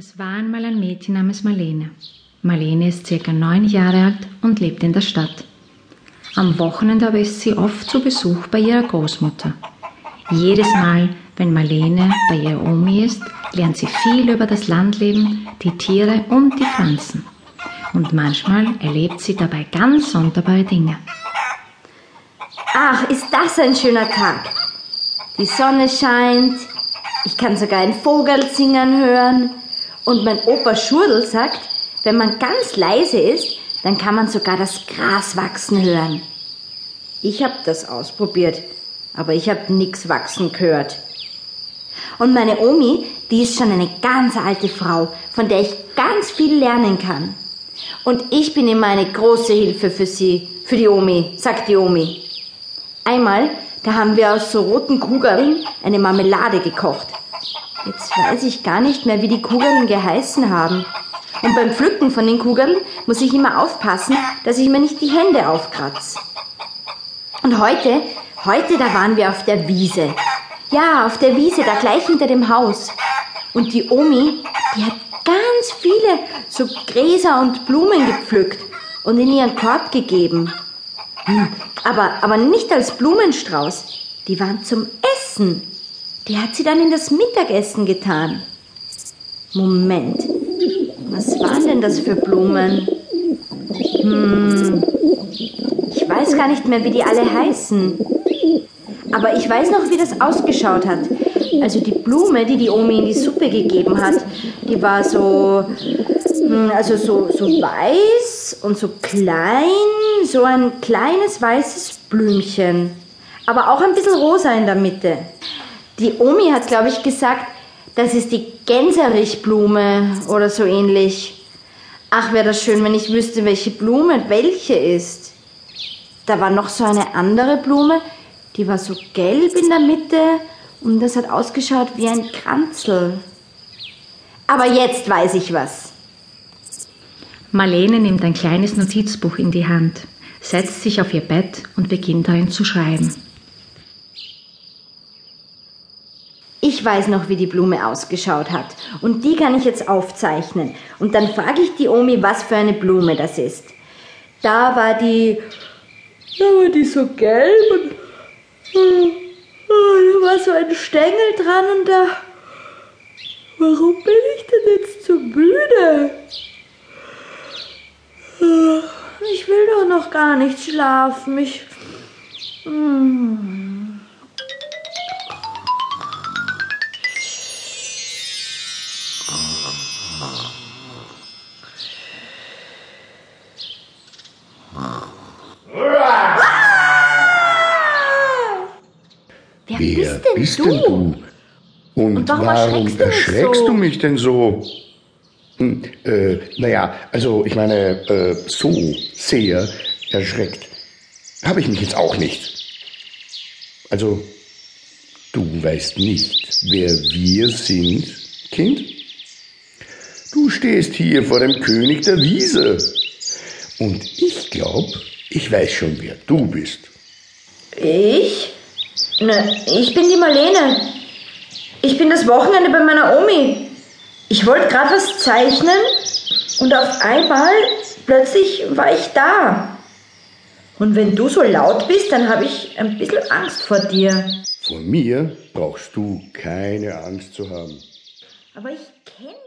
Es war einmal ein Mädchen namens Marlene. Marlene ist circa neun Jahre alt und lebt in der Stadt. Am Wochenende aber ist sie oft zu Besuch bei ihrer Großmutter. Jedes Mal, wenn Marlene bei ihrer Omi ist, lernt sie viel über das Landleben, die Tiere und die Pflanzen. Und manchmal erlebt sie dabei ganz sonderbare Dinge. Ach, ist das ein schöner Tag. Die Sonne scheint, ich kann sogar ein Vogel singen hören. Und mein Opa Schurdel sagt, wenn man ganz leise ist, dann kann man sogar das Gras wachsen hören. Ich habe das ausprobiert, aber ich habe nichts wachsen gehört. Und meine Omi, die ist schon eine ganz alte Frau, von der ich ganz viel lernen kann. Und ich bin immer eine große Hilfe für sie, für die Omi, sagt die Omi. Einmal, da haben wir aus so roten Kugeln eine Marmelade gekocht. Jetzt weiß ich gar nicht mehr, wie die Kugeln geheißen haben. Und beim Pflücken von den Kugeln muss ich immer aufpassen, dass ich mir nicht die Hände aufkratze. Und heute, heute, da waren wir auf der Wiese. Ja, auf der Wiese, da gleich hinter dem Haus. Und die Omi, die hat ganz viele so Gräser und Blumen gepflückt und in ihren Korb gegeben. Hm, aber, aber nicht als Blumenstrauß. Die waren zum Essen. Die hat sie dann in das Mittagessen getan. Moment, was waren denn das für Blumen? Hm, ich weiß gar nicht mehr, wie die alle heißen. Aber ich weiß noch, wie das ausgeschaut hat. Also die Blume, die die Omi in die Suppe gegeben hat, die war so, hm, also so, so weiß und so klein, so ein kleines weißes Blümchen. Aber auch ein bisschen rosa in der Mitte. Die Omi hat, glaube ich, gesagt, das ist die Gänserichblume oder so ähnlich. Ach, wäre das schön, wenn ich wüsste, welche Blume welche ist. Da war noch so eine andere Blume, die war so gelb in der Mitte und das hat ausgeschaut wie ein Kranzel. Aber jetzt weiß ich was. Marlene nimmt ein kleines Notizbuch in die Hand, setzt sich auf ihr Bett und beginnt darin zu schreiben. Ich weiß noch, wie die Blume ausgeschaut hat. Und die kann ich jetzt aufzeichnen. Und dann frage ich die Omi, was für eine Blume das ist. Da war die. Da war die so gelb und. Oh, da war so ein Stängel dran und da. Warum bin ich denn jetzt so müde? Ich will doch noch gar nicht schlafen. Ich. Hm. Wer bist denn, bist du? denn du? Und, Und warum, warum erschreckst, so? du mich denn so? Hm, äh, naja, also ich meine, äh, so sehr erschreckt habe ich mich jetzt auch nicht. Also, du weißt nicht, wer wir sind, Kind? Du stehst hier vor dem König der Wiese. Und ich glaube, ich weiß schon, wer du bist. Ich? Ne, ich bin die Marlene. Ich bin das Wochenende bei meiner Omi. Ich wollte gerade was zeichnen und auf einmal plötzlich war ich da. Und wenn du so laut bist, dann habe ich ein bisschen Angst vor dir. Vor mir brauchst du keine Angst zu haben. Aber ich kenne dich.